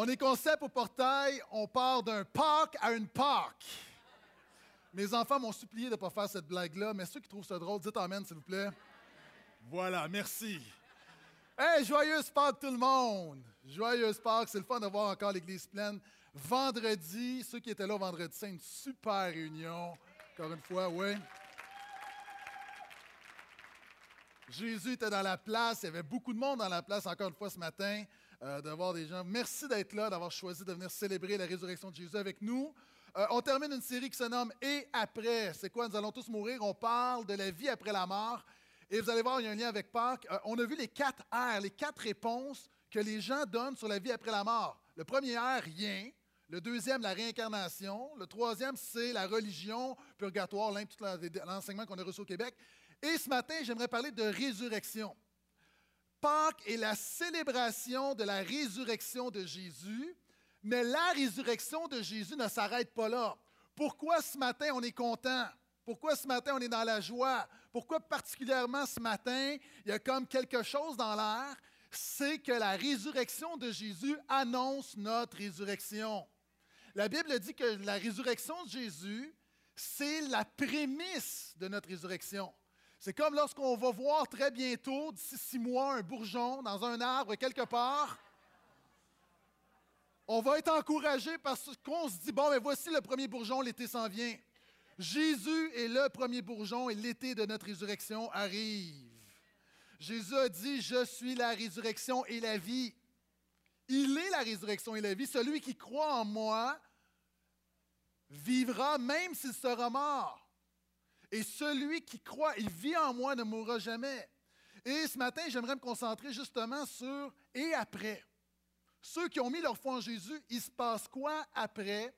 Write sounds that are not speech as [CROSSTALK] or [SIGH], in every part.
On est concept au portail, on part d'un parc à une Pâques. Mes enfants m'ont supplié de ne pas faire cette blague-là, mais ceux qui trouvent ça drôle, dites Amen, s'il vous plaît. Voilà, merci. Hey, joyeuse Pâques tout le monde! Joyeuse Pâques, c'est le fun de voir encore l'église pleine. Vendredi, ceux qui étaient là vendredi, c'est une super réunion. Encore une fois, oui. Jésus était dans la place, il y avait beaucoup de monde dans la place encore une fois ce matin, euh, de voir des gens. Merci d'être là, d'avoir choisi de venir célébrer la résurrection de Jésus avec nous. Euh, on termine une série qui se nomme Et après. C'est quoi? Nous allons tous mourir. On parle de la vie après la mort. Et vous allez voir, il y a un lien avec Pâques. Euh, on a vu les quatre R, les quatre réponses que les gens donnent sur la vie après la mort. Le premier R, rien. Le deuxième, la réincarnation. Le troisième, c'est la religion, purgatoire, l'enseignement qu'on a reçu au Québec. Et ce matin, j'aimerais parler de résurrection. Pâques est la célébration de la résurrection de Jésus, mais la résurrection de Jésus ne s'arrête pas là. Pourquoi ce matin on est content? Pourquoi ce matin on est dans la joie? Pourquoi particulièrement ce matin il y a comme quelque chose dans l'air? C'est que la résurrection de Jésus annonce notre résurrection. La Bible dit que la résurrection de Jésus, c'est la prémisse de notre résurrection. C'est comme lorsqu'on va voir très bientôt, d'ici six mois, un bourgeon dans un arbre quelque part. On va être encouragé parce qu'on se dit, bon, mais voici le premier bourgeon, l'été s'en vient. Jésus est le premier bourgeon et l'été de notre résurrection arrive. Jésus a dit, je suis la résurrection et la vie. Il est la résurrection et la vie. Celui qui croit en moi vivra même s'il sera mort. Et celui qui croit, il vit en moi, ne mourra jamais. Et ce matin, j'aimerais me concentrer justement sur et après. Ceux qui ont mis leur foi en Jésus, il se passe quoi après?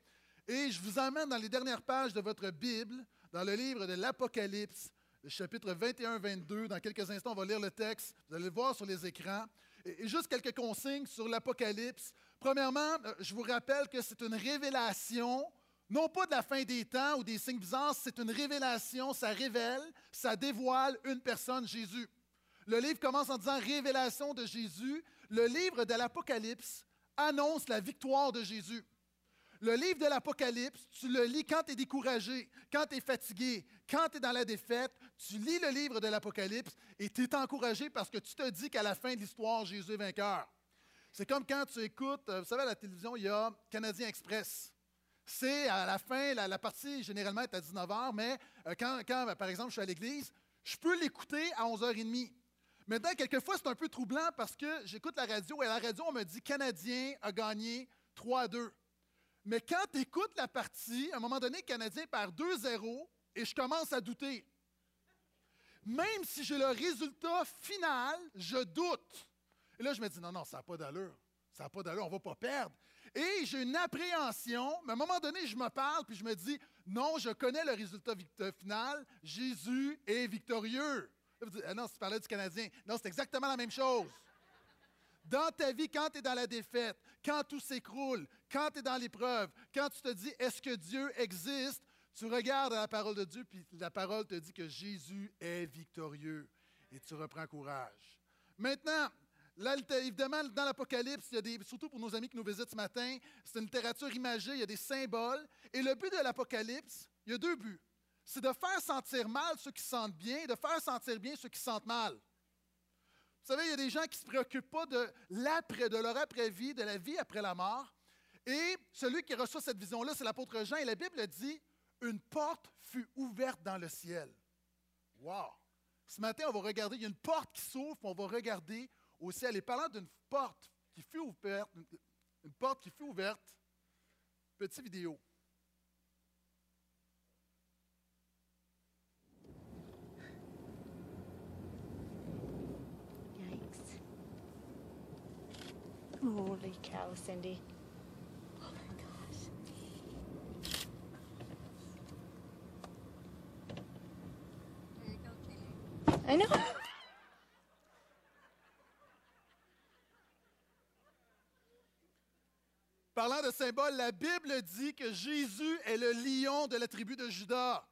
Et je vous emmène dans les dernières pages de votre Bible, dans le livre de l'Apocalypse, le chapitre 21-22. Dans quelques instants, on va lire le texte. Vous allez le voir sur les écrans. Et juste quelques consignes sur l'Apocalypse. Premièrement, euh, je vous rappelle que c'est une révélation non pas de la fin des temps ou des signes bizarres, c'est une révélation, ça révèle, ça dévoile une personne, Jésus. Le livre commence en disant révélation de Jésus. Le livre de l'Apocalypse annonce la victoire de Jésus. Le livre de l'Apocalypse, tu le lis quand tu es découragé, quand tu es fatigué, quand tu es dans la défaite. Tu lis le livre de l'Apocalypse et tu es encouragé parce que tu te dis qu'à la fin de l'histoire, Jésus est vainqueur. C'est comme quand tu écoutes, euh, vous savez, à la télévision, il y a Canadien Express c'est à la fin, la, partie généralement est à 19h, mais euh, quand, par exemple, je suis à l'église, je peux l'écouter à 11h30. Maintenant, quelquefois, c'est un peu troublant parce que j'écoute la radio et à la radio, on me dit Canadien a gagné 3 2. Mais quand tu écoutes la partie, à un moment donné, Canadien perd 2-0 et je commence à douter. Même si j'ai le résultat final, je doute. Et là, je me dis non, non, ça n'a pas d'allure. Ça n'a pas d'allure, on ne va pas perdre. Et j'ai une appréhension, mais à un moment donné, je me parle, puis je me dis, non, je connais le résultat final, Jésus est victorieux. ah non, tu parlais du Canadien. Non, c'est exactement la même chose. Dans ta vie, quand tu es dans la défaite, quand tout s'écroule, quand tu es dans l'épreuve, quand tu te dis, est-ce que Dieu existe, tu regardes la parole de Dieu, puis la parole te dit que Jésus est victorieux. Et tu reprends courage. Maintenant, Là, évidemment, dans l'Apocalypse, il y a des, surtout pour nos amis qui nous visitent ce matin, c'est une littérature imagée, il y a des symboles. Et le but de l'Apocalypse, il y a deux buts. C'est de faire sentir mal ceux qui sentent bien et de faire sentir bien ceux qui sentent mal. Vous savez, il y a des gens qui ne se préoccupent pas de l'après, de leur après-vie, de la vie après la mort. Et celui qui reçoit cette vision-là, c'est l'apôtre Jean. Et la Bible dit Une porte fut ouverte dans le ciel. Wow! Ce matin, on va regarder, il y a une porte qui s'ouvre, on va regarder au ciel. Et parlant d'une porte qui fut ouverte, une porte qui fut ouverte, petite vidéo. Yikes. Holy cow, Cindy. Oh my gosh. I know. Parlant de symboles, la Bible dit que Jésus est le lion de la tribu de Judas.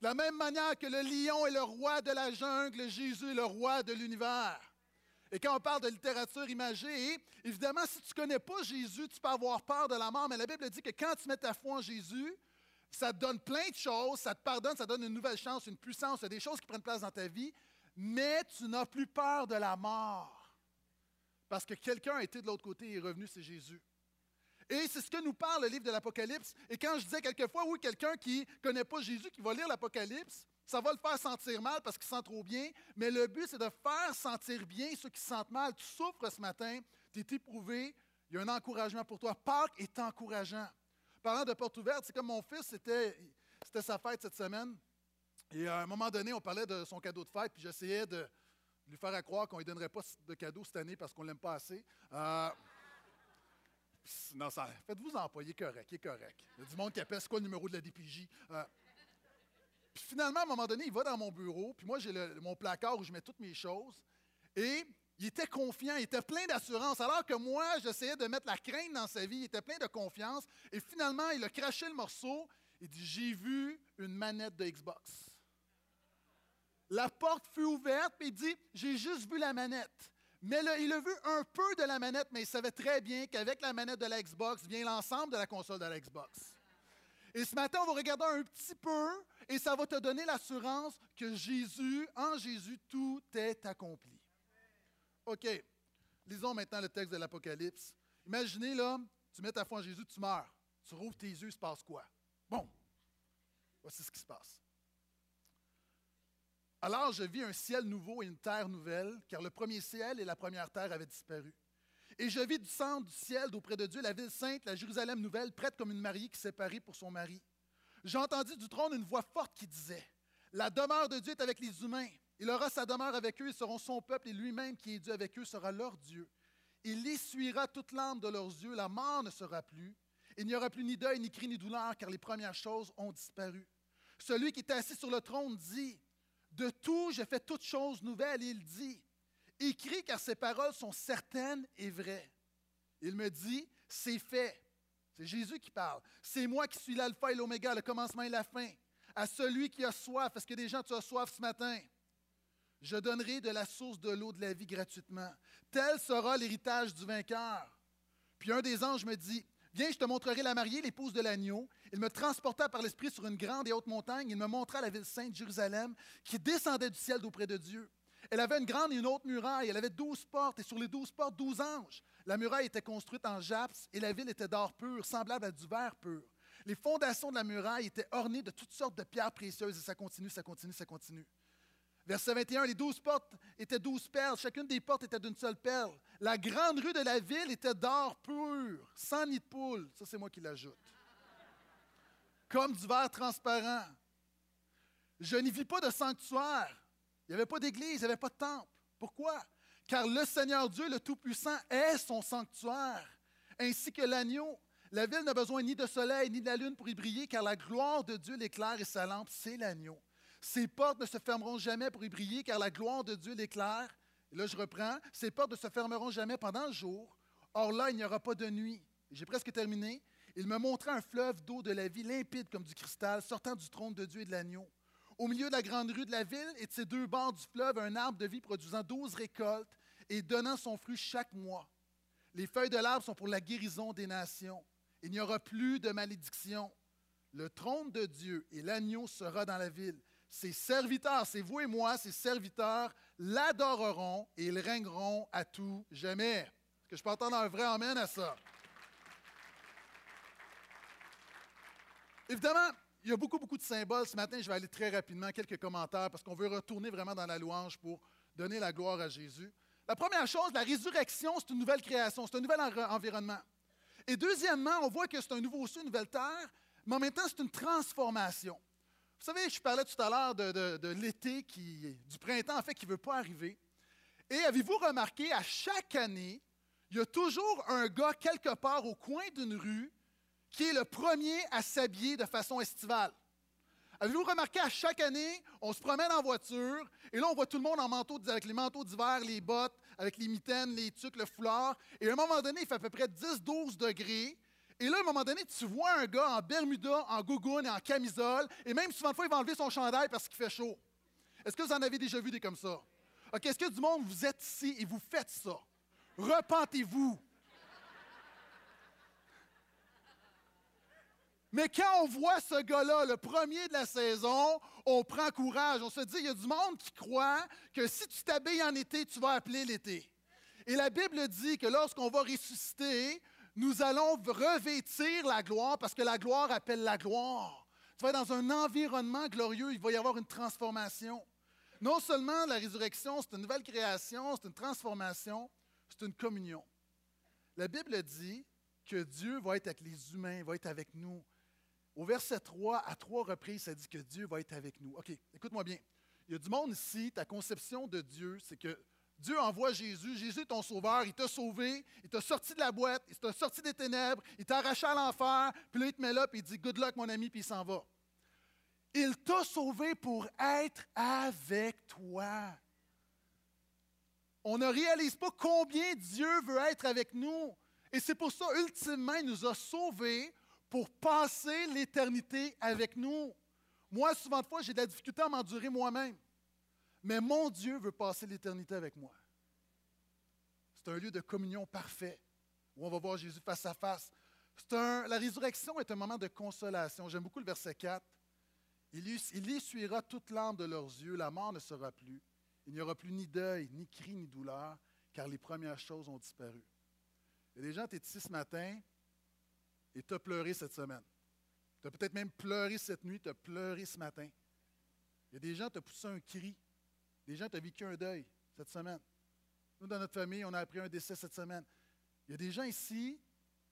De la même manière que le lion est le roi de la jungle, Jésus est le roi de l'univers. Et quand on parle de littérature imagée, évidemment, si tu ne connais pas Jésus, tu peux avoir peur de la mort, mais la Bible dit que quand tu mets ta foi en Jésus, ça te donne plein de choses, ça te pardonne, ça te donne une nouvelle chance, une puissance, des choses qui prennent place dans ta vie, mais tu n'as plus peur de la mort. Parce que quelqu'un a été de l'autre côté et est revenu, c'est Jésus. Et c'est ce que nous parle le livre de l'Apocalypse. Et quand je disais quelquefois, oui, quelqu'un qui ne connaît pas Jésus, qui va lire l'Apocalypse, ça va le faire sentir mal parce qu'il sent trop bien, mais le but, c'est de faire sentir bien ceux qui se sentent mal. Tu souffres ce matin, tu es éprouvé, il y a un encouragement pour toi. Pâques est encourageant. Parlant de porte ouverte, c'est comme mon fils, c'était, sa fête cette semaine. Et à un moment donné, on parlait de son cadeau de fête, puis j'essayais de lui faire croire qu'on ne lui donnerait pas de cadeau cette année parce qu'on ne l'aime pas assez. Euh, non, ça, faites-vous employer correct, il est correct. Il y a du monde qui appelle, c'est quoi le numéro de la DPJ? Euh, puis finalement, à un moment donné, il va dans mon bureau, puis moi, j'ai mon placard où je mets toutes mes choses. Et il était confiant, il était plein d'assurance. Alors que moi, j'essayais de mettre la crainte dans sa vie, il était plein de confiance. Et finalement, il a craché le morceau. Il dit J'ai vu une manette de Xbox. La porte fut ouverte, puis il dit J'ai juste vu la manette. Mais il a vu un peu de la manette, mais il savait très bien qu'avec la manette de la Xbox vient l'ensemble de la console de la Xbox. Et ce matin, on va regarder un petit peu et ça va te donner l'assurance que Jésus, en Jésus, tout est accompli. OK. Lisons maintenant le texte de l'Apocalypse. Imaginez, là, tu mets ta foi en Jésus, tu meurs. Tu rouvres tes yeux, il se passe quoi? Bon. Voici ce qui se passe. Alors je vis un ciel nouveau et une terre nouvelle, car le premier ciel et la première terre avaient disparu. Et je vis du centre du ciel, d'auprès de Dieu, la ville sainte, la Jérusalem nouvelle, prête comme une mariée qui s'est parée pour son mari. J'ai entendu du trône une voix forte qui disait La demeure de Dieu est avec les humains. Il aura sa demeure avec eux, ils seront son peuple, et lui-même qui est Dieu avec eux sera leur Dieu. Il essuiera toute l'âme de leurs yeux, la mort ne sera plus. Il n'y aura plus ni deuil, ni cri, ni douleur, car les premières choses ont disparu. Celui qui est assis sur le trône dit De tout, j'ai fait toutes choses nouvelles. Il dit Écris car ces paroles sont certaines et vraies. Il me dit, c'est fait. C'est Jésus qui parle. C'est moi qui suis l'alpha et l'oméga, le commencement et la fin. À celui qui a soif, est-ce que des gens tu as soif ce matin? Je donnerai de la source de l'eau de la vie gratuitement. Tel sera l'héritage du vainqueur. Puis un des anges me dit, Viens, je te montrerai la mariée, l'épouse de l'agneau. Il me transporta par l'esprit sur une grande et haute montagne. Il me montra la ville sainte, Jérusalem, qui descendait du ciel d'auprès de Dieu. Elle avait une grande et une haute muraille. Elle avait douze portes, et sur les douze portes, douze anges. La muraille était construite en japs, et la ville était d'or pur, semblable à du verre pur. Les fondations de la muraille étaient ornées de toutes sortes de pierres précieuses, et ça continue, ça continue, ça continue. Verset 21, les douze portes étaient douze perles, chacune des portes était d'une seule perle. La grande rue de la ville était d'or pur, sans nid de poule. Ça, c'est moi qui l'ajoute. Comme du verre transparent. Je n'y vis pas de sanctuaire il n'y avait pas d'église, il n'y avait pas de temple. Pourquoi? Car le Seigneur Dieu, le Tout-Puissant, est son sanctuaire, ainsi que l'agneau. La ville n'a besoin ni de soleil ni de la lune pour y briller, car la gloire de Dieu l'éclaire et sa lampe, c'est l'agneau. Ses portes ne se fermeront jamais pour y briller, car la gloire de Dieu l'éclaire. Et là, je reprends. Ses portes ne se fermeront jamais pendant le jour. Or là, il n'y aura pas de nuit. J'ai presque terminé. Il me montra un fleuve d'eau de la vie limpide comme du cristal, sortant du trône de Dieu et de l'agneau. Au milieu de la grande rue de la ville et de ses deux bords du fleuve, un arbre de vie produisant douze récoltes et donnant son fruit chaque mois. Les feuilles de l'arbre sont pour la guérison des nations. Il n'y aura plus de malédiction. Le trône de Dieu et l'agneau sera dans la ville. Ses serviteurs, c'est vous et moi, ses serviteurs, l'adoreront et ils régneront à tout jamais. Est-ce que je peux entendre un vrai amen à ça? Évidemment, il y a beaucoup, beaucoup de symboles. Ce matin, je vais aller très rapidement, quelques commentaires, parce qu'on veut retourner vraiment dans la louange pour donner la gloire à Jésus. La première chose, la résurrection, c'est une nouvelle création, c'est un nouvel environnement. Et deuxièmement, on voit que c'est un nouveau ciel, une nouvelle terre, mais en même temps, c'est une transformation. Vous savez, je parlais tout à l'heure de, l'été, du printemps, en fait, qui ne veut pas arriver. Et avez-vous remarqué, à chaque année, il y a toujours un gars quelque part au coin d'une rue qui est le premier à s'habiller de façon estivale. Avez-vous remarqué, à chaque année, on se promène en voiture et là, on voit tout le monde en manteau, avec les manteaux d'hiver, les bottes, avec les mitaines, les tucs, le foulard. Et à un moment donné, il fait à peu près 10-12 degrés. Et là, à un moment donné, tu vois un gars en Bermuda, en gougoune et en camisole. Et même souvent, fois, il va enlever son chandail parce qu'il fait chaud. Est-ce que vous en avez déjà vu des comme ça? OK, est-ce que du monde, vous êtes ici et vous faites ça? Repentez-vous. Mais quand on voit ce gars-là, le premier de la saison, on prend courage. On se dit, il y a du monde qui croit que si tu t'habilles en été, tu vas appeler l'été. Et la Bible dit que lorsqu'on va ressusciter, nous allons revêtir la gloire parce que la gloire appelle la gloire. Tu vas être dans un environnement glorieux, il va y avoir une transformation. Non seulement la résurrection, c'est une nouvelle création, c'est une transformation, c'est une communion. La Bible dit que Dieu va être avec les humains, va être avec nous. Au verset 3, à trois reprises, ça dit que Dieu va être avec nous. OK, écoute-moi bien. Il y a du monde ici, ta conception de Dieu, c'est que Dieu envoie Jésus, Jésus est ton sauveur, il t'a sauvé, il t'a sorti de la boîte, il t'a sorti des ténèbres, il t'a arraché à l'enfer, puis là il te met là, puis il dit Good luck mon ami, puis il s'en va. Il t'a sauvé pour être avec toi. On ne réalise pas combien Dieu veut être avec nous. Et c'est pour ça, ultimement, il nous a sauvés pour passer l'éternité avec nous. Moi, souvent de fois, j'ai de la difficulté à m'endurer moi-même. Mais mon Dieu veut passer l'éternité avec moi. C'est un lieu de communion parfait où on va voir Jésus face à face. la résurrection est un moment de consolation. J'aime beaucoup le verset 4. Il, il essuiera toute l'âme de leurs yeux, la mort ne sera plus. Il n'y aura plus ni deuil, ni cri, ni douleur, car les premières choses ont disparu. Il y des gens, tu es ici ce matin, et tu as pleuré cette semaine. Tu as peut-être même pleuré cette nuit, tu as pleuré ce matin. Il y a des gens, tu as poussé un cri. Des gens, tu as vécu un deuil cette semaine. Nous, dans notre famille, on a appris un décès cette semaine. Il y a des gens ici,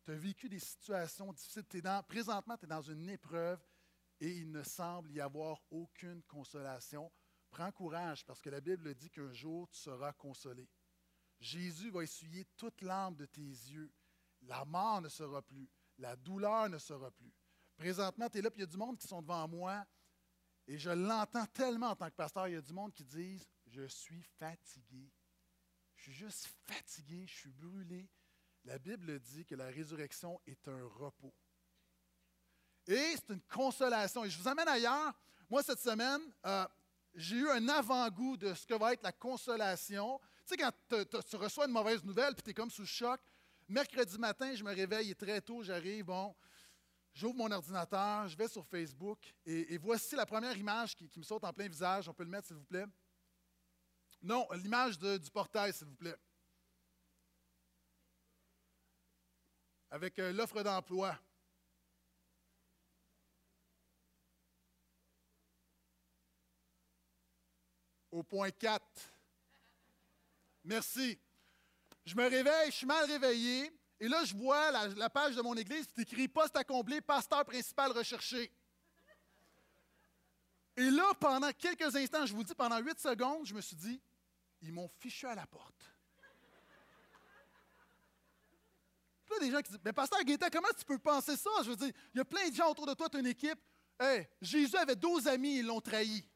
tu as vécu des situations difficiles. présentement, tu es dans une épreuve et il ne semble y avoir aucune consolation. Prends courage parce que la Bible dit qu'un jour tu seras consolé. Jésus va essuyer toute l'âme de tes yeux. La mort ne sera plus. La douleur ne sera plus. Présentement, tu es là, puis il y a du monde qui sont devant moi, et je l'entends tellement en tant que pasteur. Il y a du monde qui disent Je suis fatigué. Je suis juste fatigué, je suis brûlé. La Bible dit que la résurrection est un repos. Et c'est une consolation. Et je vous amène ailleurs. Moi, cette semaine, euh, j'ai eu un avant-goût de ce que va être la consolation. Tu sais, quand tu reçois une mauvaise nouvelle, puis tu es comme sous choc, Mercredi matin, je me réveille très tôt, j'arrive, bon, j'ouvre mon ordinateur, je vais sur Facebook et, voici la première image qui, me saute en plein visage. On peut le mettre, s'il vous plaît? Non, l'image du portail, s'il vous plaît. Avec euh, l'offre d'emploi. Au point 4. Merci. Je me réveille, je suis mal réveillé, et là, je vois la, page de mon église, c'est écrit Poste combler, pasteur principal recherché. Et là, pendant quelques instants, je vous dis, pendant huit secondes, je me suis dit Ils m'ont fichu à la porte. Puis là, des gens qui disent Mais pasteur Gaétan, comment tu peux penser ça? Je veux dire, il y a plein de gens autour de toi, tu as une équipe. Hey, Jésus avait 12 amis, ils l'ont trahi.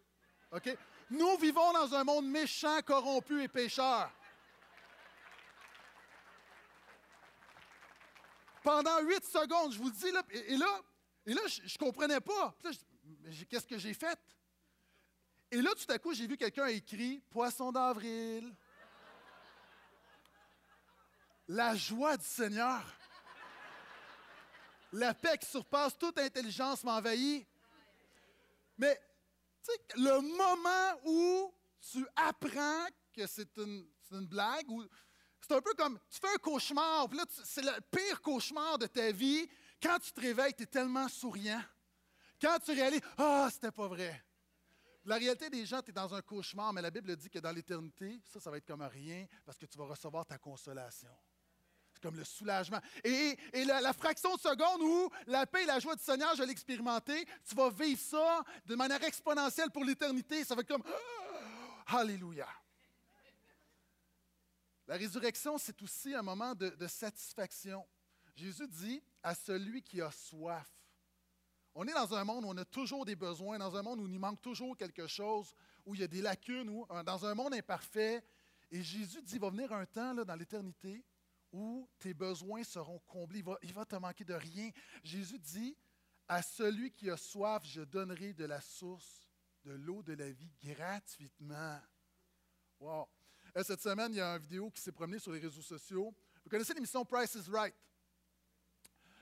OK? Nous vivons dans un monde méchant, corrompu et pécheur. Pendant huit secondes, je vous le dis, là, et, là, et là je ne comprenais pas. Qu'est-ce que j'ai fait? Et là, tout à coup, j'ai vu quelqu'un écrit Poisson d'avril. La joie du Seigneur. La paix qui surpasse toute intelligence m'envahit. Mais, le moment où tu apprends que c'est une, une, blague, ou c'est un peu comme, tu fais un cauchemar, puis là, c'est le pire cauchemar de ta vie. Quand tu te réveilles, tu es tellement souriant. Quand tu réalises, ah, c'était pas vrai. La réalité des gens, tu es dans un cauchemar, mais la Bible dit que dans l'éternité, ça, ça va être comme rien parce que tu vas recevoir ta consolation. C'est comme le soulagement. Et, la, fraction de seconde où la paix et la joie du Seigneur, je l'ai expérimenté, tu vas vivre ça de manière exponentielle pour l'éternité. Ça va être comme, ah, Alléluia. La résurrection, c'est aussi un moment de, satisfaction. Jésus dit à celui qui a soif. On est dans un monde où on a toujours des besoins, dans un monde où il manque toujours quelque chose, où il y a des lacunes, où, euh, dans un monde imparfait. Et Jésus dit, il va venir un temps dans l'éternité où tes besoins seront comblés. Il va, il va te manquer de rien. Jésus dit, à celui qui a soif, je donnerai de la source de l'eau de la vie gratuitement. Wow. Euh, cette semaine, il y a une vidéo qui s'est promenée sur les réseaux sociaux. Vous connaissez l'émission Price is Right?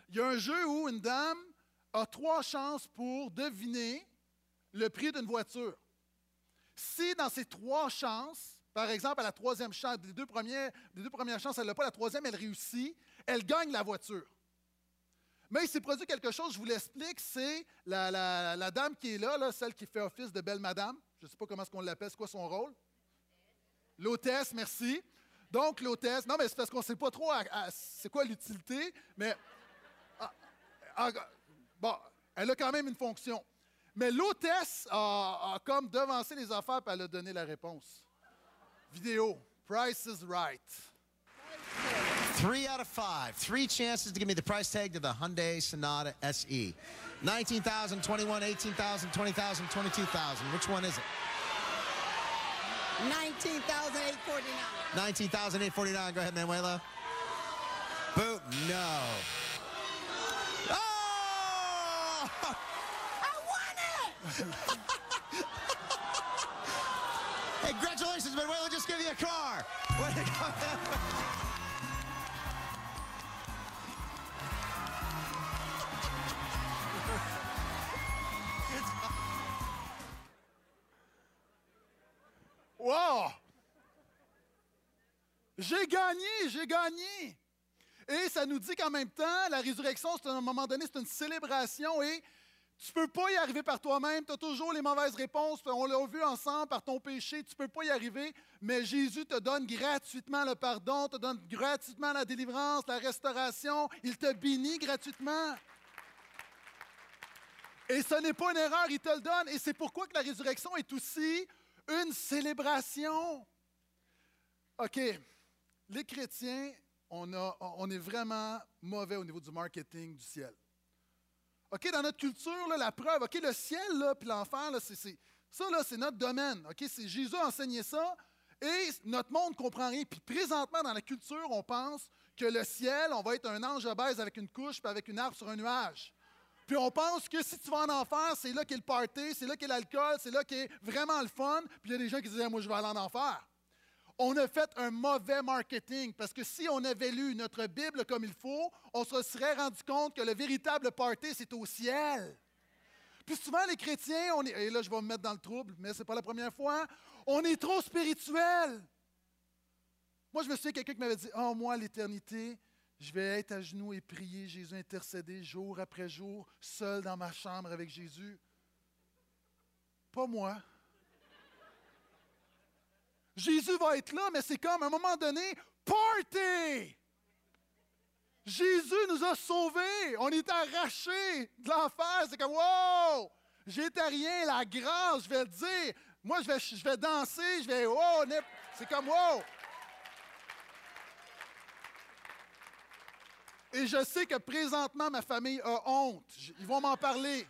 Il y a un jeu où une dame a trois chances pour deviner le prix d'une voiture. Si dans ces trois chances, par exemple, à la troisième chance, des deux, premières, des deux premières chances, elle n'a pas la troisième, elle réussit, elle gagne la voiture. Mais il s'est produit quelque chose, je vous l'explique, c'est la, dame qui est là, là, celle qui fait office de belle madame. Je ne sais pas comment est-ce qu'on l'appelle, c'est quoi son rôle? L'hôtesse, merci. Donc, l'hôtesse, non, mais c'est parce qu'on ne sait pas trop c'est quoi l'utilité, mais. ah, ah, bon, elle a quand même une fonction. Mais l'hôtesse a, comme devancé les affaires et elle a donné la réponse. Vidéo. Price is right. Three out of five. Three chances to give me the price tag to the Hyundai Sonata SE. 19,000, 21, 18,000, 20,000, 22,000. Which one is it? 19,849. 19,849. Go ahead, Manuela. Boom. No. Oh! [LAUGHS] I won it! [LAUGHS] Congratulations, Manuela. Just give you a car. [LAUGHS] J'ai gagné, j'ai gagné. Et ça nous dit qu'en même temps, la résurrection, c'est à un moment donné, c'est une célébration et tu ne peux pas y arriver par toi-même. Tu as toujours les mauvaises réponses. On l'a vu ensemble par ton péché. Tu ne peux pas y arriver. Mais Jésus te donne gratuitement le pardon, te donne gratuitement la délivrance, la restauration. Il te bénit gratuitement. Et ce n'est pas une erreur, il te le donne. Et c'est pourquoi que la résurrection est aussi une célébration. OK, les chrétiens, on, est vraiment mauvais au niveau du marketing du ciel. OK, dans notre culture, la preuve, OK, le ciel là, puis l'enfer, ça, c'est notre domaine. OK, c'est Jésus a enseigné ça et notre monde ne comprend rien. Puis présentement, dans la culture, on pense que le ciel, on va être un ange obèse avec une couche puis avec une arbre sur un nuage. Puis on pense que si tu vas en enfer, c'est là qu'est le party, c'est là qu'est l'alcool, c'est là qu'est vraiment le fun. Puis il y a des gens qui disent, moi, je vais aller en enfer. On a fait un mauvais marketing parce que si on avait lu notre Bible comme il faut, on se serait rendu compte que le véritable party, c'est au ciel. Puis souvent, les chrétiens, on est, et là, je vais me mettre dans le trouble, mais ce n'est pas la première fois, on est trop spirituel. Moi, je me souviens quelqu'un qui m'avait dit Oh, moi, l'éternité, je vais être à genoux et prier Jésus, intercéder jour après jour, seul dans ma chambre avec Jésus. Pas moi. Jésus va être là, mais c'est comme à un moment donné, party! Jésus nous a sauvés. On est arrachés de l'enfer. C'est comme, wow! J'étais rien, la grâce, je vais le dire. Moi, je vais, je vais danser, je vais, oh, nep- c'est comme, wow! Et je sais que présentement, ma famille a honte. Ils vont m'en parler.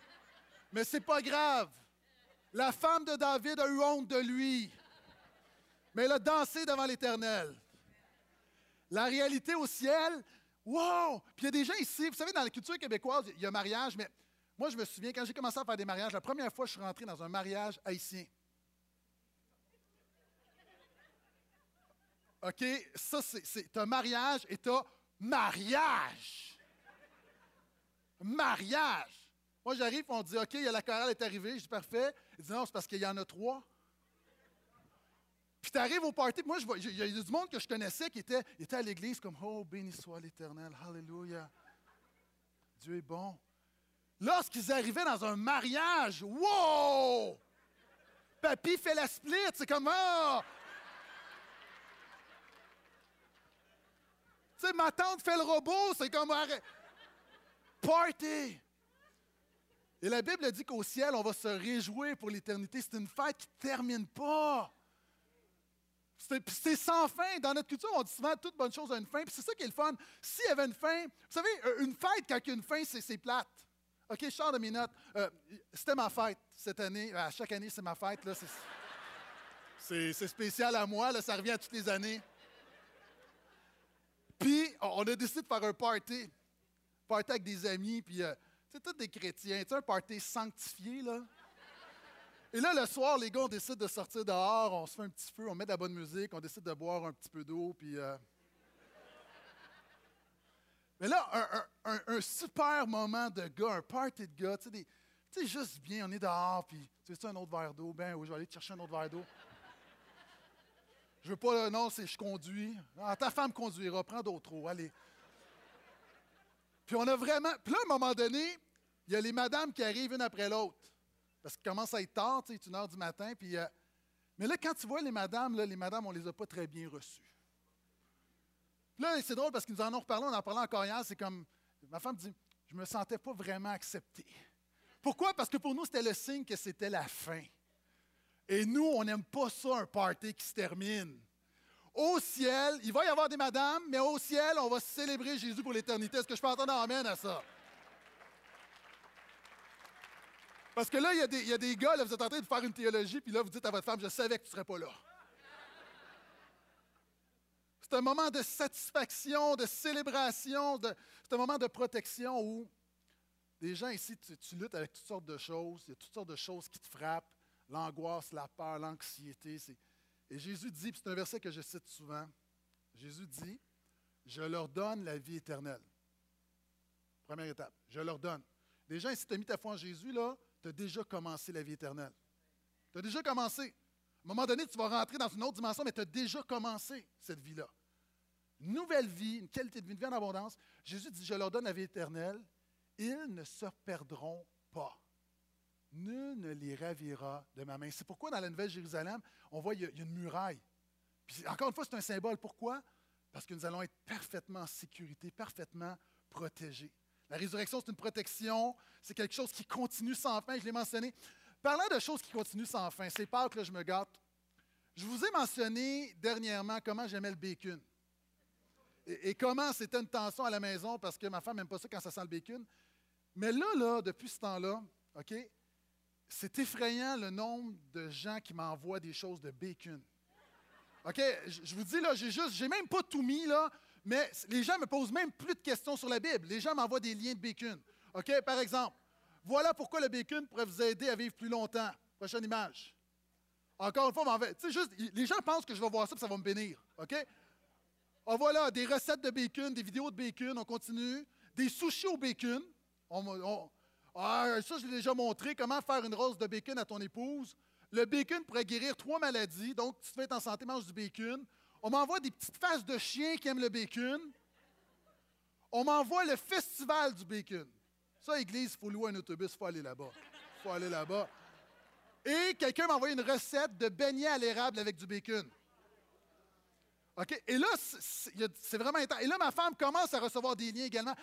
Mais c'est pas grave. La femme de David a eu honte de lui. Mais elle a dansé devant l'Éternel. La réalité au ciel, wow! Puis il y a des gens ici, vous savez, dans la culture québécoise, il y a mariage, mais moi, je me souviens, quand j'ai commencé à faire des mariages, la première fois, je suis rentré dans un mariage haïtien. OK? Ça, c'est- un mariage et t'as mariage. Mariage. Moi, j'arrive, on dit, OK, la chorale est arrivée. Je dis, parfait. Il dit, non, c'est parce qu'il y en a trois. Puis tu arrives au party, moi, il y a du monde que je connaissais qui était, était à l'église comme, oh, béni soit l'Éternel, Alléluia. Dieu est bon. Lorsqu'ils arrivaient dans un mariage, wow! Papy fait la split, c'est comme, ah! Tu sais, ma tante fait le robot, c'est comme. Party! Et la Bible dit qu'au ciel, on va se réjouir pour l'éternité. C'est une fête qui ne termine pas. C'est sans fin. Dans notre culture, on dit souvent toute bonne chose a une fin. Puis c'est ça qui est le fun. S'il y avait une fin, vous savez, euh, une fête, quand il y a une fin, c'est plate. OK, je de mes notes. Euh, C'était ma fête cette année. À chaque année, c'est ma fête. c'est spécial à moi. Là, ça revient à toutes les années. Puis, on a décidé de faire un party. Party avec des amis. Puis, euh, c'est tous des chrétiens. Tu sais, un party sanctifié, là. Et là, le soir, les gars, on décide de sortir dehors, on se fait un petit feu, on met de la bonne musique, on décide de boire un petit peu d'eau, puis. euh, Mais là, un, super moment de gars, un party de gars, tu sais, des- tu sais, juste bien, on est dehors, puis tu veux un autre verre d'eau? Ben oui, je vais aller te chercher un autre verre d'eau. Je veux pas, non, c'est je conduis. Ah, ta femme conduira, prends d'autres eaux, allez. Puis on a vraiment. Puis là, à un moment donné, il y a les madames qui arrivent une après l'autre. Parce qu'il commence à être tard, tu sais, une heure du matin. Euh, mais là, quand tu vois les madames, les madames, on les a pas très bien reçues. Puis là, c'est drôle parce qu'ils nous en ont reparlé, on en parlait encore hier. C'est comme. Ma femme dit Je me sentais pas vraiment accepté. Pourquoi? Parce que pour nous, c'était le signe que c'était la fin. Et nous, on n'aime pas ça, un party qui se termine. Au ciel, il va y avoir des madames, mais au ciel, on va célébrer Jésus pour l'éternité. Est-ce que je peux entendre amène à ça? Parce que là, il y, a des- gars, là, vous êtes en train de faire une théologie, puis là, vous dites à votre femme, je savais que tu ne serais pas là. C'est un moment de satisfaction, de célébration, c'est un moment de protection où des gens ici, tu luttes avec toutes sortes de choses, il y a toutes sortes de choses qui te frappent, l'angoisse, la peur, l'anxiété. Et Jésus dit, c'est un verset que je cite souvent, Jésus dit, je leur donne la vie éternelle. Première étape, je leur donne. Gens, si tu as mis ta foi en Jésus, là, tu as déjà commencé la vie éternelle. Tu as déjà commencé. À un moment donné, tu vas rentrer dans une autre dimension, mais tu as déjà commencé cette vie-là. Nouvelle vie, une qualité de vie, une vie en abondance. Jésus dit, je leur donne la vie éternelle. Ils ne se perdront pas. Nul ne les ravira de ma main. C'est pourquoi dans la Nouvelle Jérusalem, on voit qu'il y a une muraille. Puis encore une fois, c'est un symbole. Pourquoi? Parce que nous allons être parfaitement en sécurité, parfaitement protégés. La résurrection, c'est une protection, c'est quelque chose qui continue sans fin, je l'ai mentionné. Parlant de choses qui continuent sans fin, c'est Pâques, là, je me gâte. Je vous ai mentionné dernièrement comment j'aimais le bacon. Et, et comment c'était une tension à la maison parce que ma femme n'aime pas ça quand ça sent le bacon. Mais là, là, depuis ce temps-là, OK, c'est effrayant le nombre de gens qui m'envoient des choses de bacon. OK, je vous dis, là, j'ai juste, j'ai même pas tout mis, là, mais les gens me posent même plus de questions sur la Bible. Les gens m'envoient des liens de bacon. OK, par exemple, voilà pourquoi le bacon pourrait vous aider à vivre plus longtemps. Prochaine image. Encore une fois, m'en fait- juste, les gens pensent que je vais voir ça et ça va me bénir. OK? Ah, voilà, des recettes de bacon, des vidéos de bacon, on continue. Des sushis au bacon. On- ah, ça, je l'ai déjà montré. Comment faire une rose de bacon à ton épouse. Le bacon pourrait guérir trois maladies. Donc, si tu veux être en santé, mange du bacon. On m'envoie des petites faces de chiens qui aiment le bacon. On m'envoie le festival du bacon. Ça, église, il faut louer un autobus, il faut aller là-bas. Il faut aller là-bas. Et quelqu'un m'a envoyé une recette de beignets à l'érable avec du bacon. OK? Et là, c'est- vraiment intense. Et là, ma femme commence à recevoir des liens également.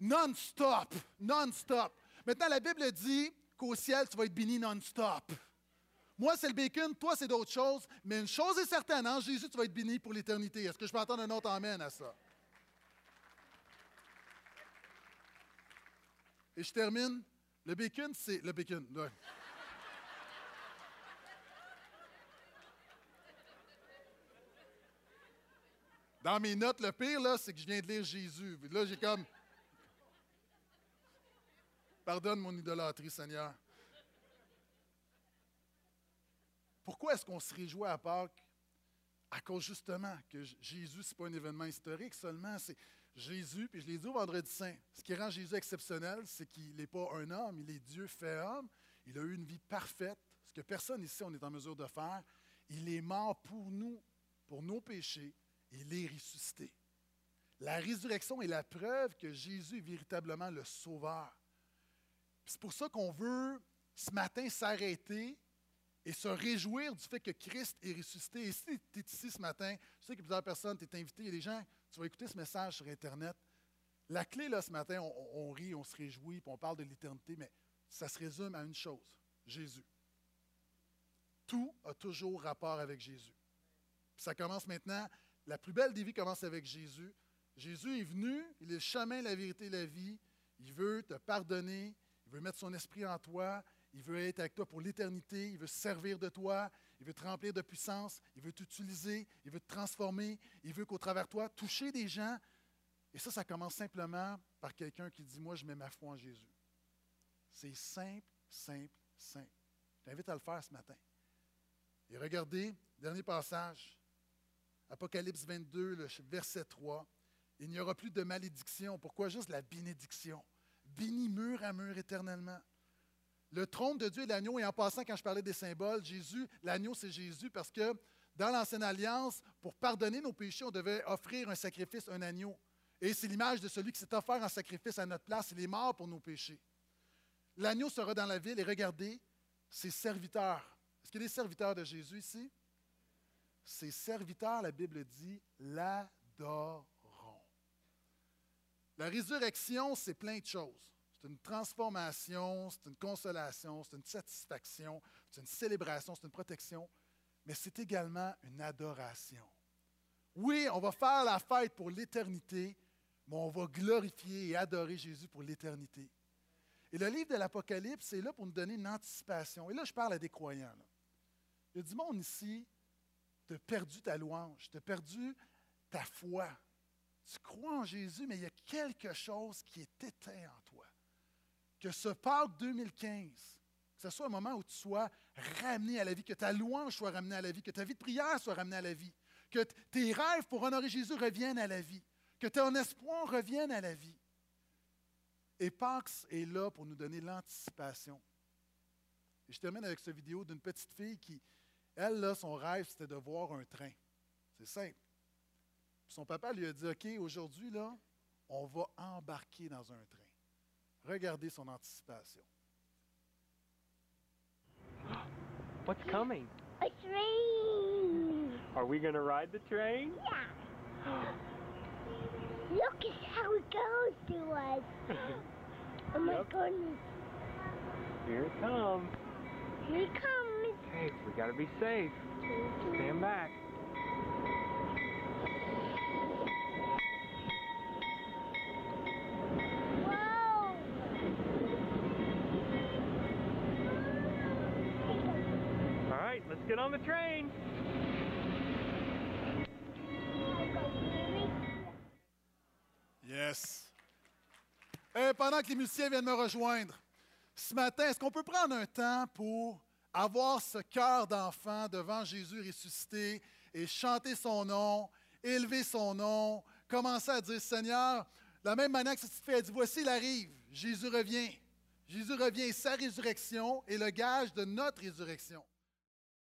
Non-stop. Non-stop. Maintenant, la Bible dit qu'au ciel, tu vas être béni non-stop. Moi, c'est le bacon, toi, c'est d'autres choses. Mais une chose est certaine, Jésus, tu vas être béni pour l'éternité. Est-ce que je peux entendre un autre amen à ça? Et je termine. Le bacon, c'est. Le bacon. Dans mes notes, le pire, là, c'est que je viens de lire Jésus. Là, j'ai comme. Pardonne mon idolâtrie, Seigneur. Pourquoi est-ce qu'on se réjouit à Pâques? À cause justement que Jésus, ce n'est pas un événement historique seulement, c'est Jésus, puis je l'ai dit au vendredi saint. Ce qui rend Jésus exceptionnel, c'est qu'il n'est pas un homme, il est Dieu fait homme. Il a eu une vie parfaite, ce que personne ici on est en mesure de faire. Il est mort pour nous, pour nos péchés, il est ressuscité. La résurrection est la preuve que Jésus est véritablement le Sauveur. C'est pour ça qu'on veut ce matin s'arrêter et se réjouir du fait que Christ est ressuscité. Et si tu es ici ce matin, je sais que plusieurs personnes, tu es invité, il y a des gens, tu vas écouter ce message sur Internet. La clé, là, ce matin, on, on rit, on se réjouit, puis on parle de l'éternité, mais ça se résume à une chose, Jésus. Tout a toujours rapport avec Jésus. Puis ça commence maintenant, la plus belle des vies commence avec Jésus. Jésus est venu, il est le chemin, la vérité la vie. Il veut te pardonner, il veut mettre son esprit en toi, il veut être avec toi pour l'éternité, il veut se servir de toi, il veut te remplir de puissance, il veut t'utiliser, il veut te transformer, il veut qu'au travers de toi, toucher des gens. Et ça, ça commence simplement par quelqu'un qui dit, moi, je mets ma foi en Jésus. C'est simple, simple, simple. Je t'invite à le faire ce matin. Et regardez, dernier passage, Apocalypse 22, le verset 3. Il n'y aura plus de malédiction. Pourquoi? Juste la bénédiction? Béni mur à mur éternellement. Le trône de Dieu et l'agneau, et en passant, quand je parlais des symboles, Jésus, l'agneau, c'est Jésus parce que dans l'Ancienne Alliance, pour pardonner nos péchés, on devait offrir un sacrifice, un agneau. Et c'est l'image de celui qui s'est offert en sacrifice à notre place. Il est mort pour nos péchés. L'agneau sera dans la ville et regardez, ses serviteurs. Est-ce qu'il y a des serviteurs de Jésus ici? Ses serviteurs, la Bible dit, l'adoreront. La résurrection, c'est plein de choses. C'est une transformation, c'est une consolation, c'est une satisfaction, c'est une célébration, c'est une protection, mais c'est également une adoration. Oui, on va faire la fête pour l'éternité, mais on va glorifier et adorer Jésus pour l'éternité. Et le livre de l'Apocalypse est là pour nous donner une anticipation. Et là, je parle à des croyants. Il y a du monde ici, tu as perdu ta louange, tu as perdu ta foi. Tu crois en Jésus, mais il y a quelque chose qui est éteint en toi. Que ce Pâques 2015, que ce soit un moment où tu sois ramené à la vie, que ta louange soit ramenée à la vie, que ta vie de prière soit ramenée à la vie, que tes rêves pour honorer Jésus reviennent à la vie, que ton espoir revienne à la vie. Et Pax est là pour nous donner l'anticipation. Je termine avec cette vidéo d'une petite fille qui, elle, là, son rêve, c'était de voir un train. C'est simple. Son papa lui a dit, OK, aujourd'hui, là, on va embarquer dans un train. Regardez son anticipation. What's coming? A train! Are we going to ride the train? Yeah! [GASPS] Look at how it goes to us. [LAUGHS] Oh my Yep. goodness. Here it comes. Here it comes. Hey, we got to be safe. Stand back. Yes. Euh, pendant que les musiciens viennent me rejoindre, ce matin, est-ce qu'on peut prendre un temps pour avoir ce cœur d'enfant devant Jésus ressuscité et chanter son nom, élever son nom, commencer à dire Seigneur, de la même manière que cette fille a dit Voici, il arrive, Jésus revient. Jésus revient, sa résurrection est le gage de notre résurrection.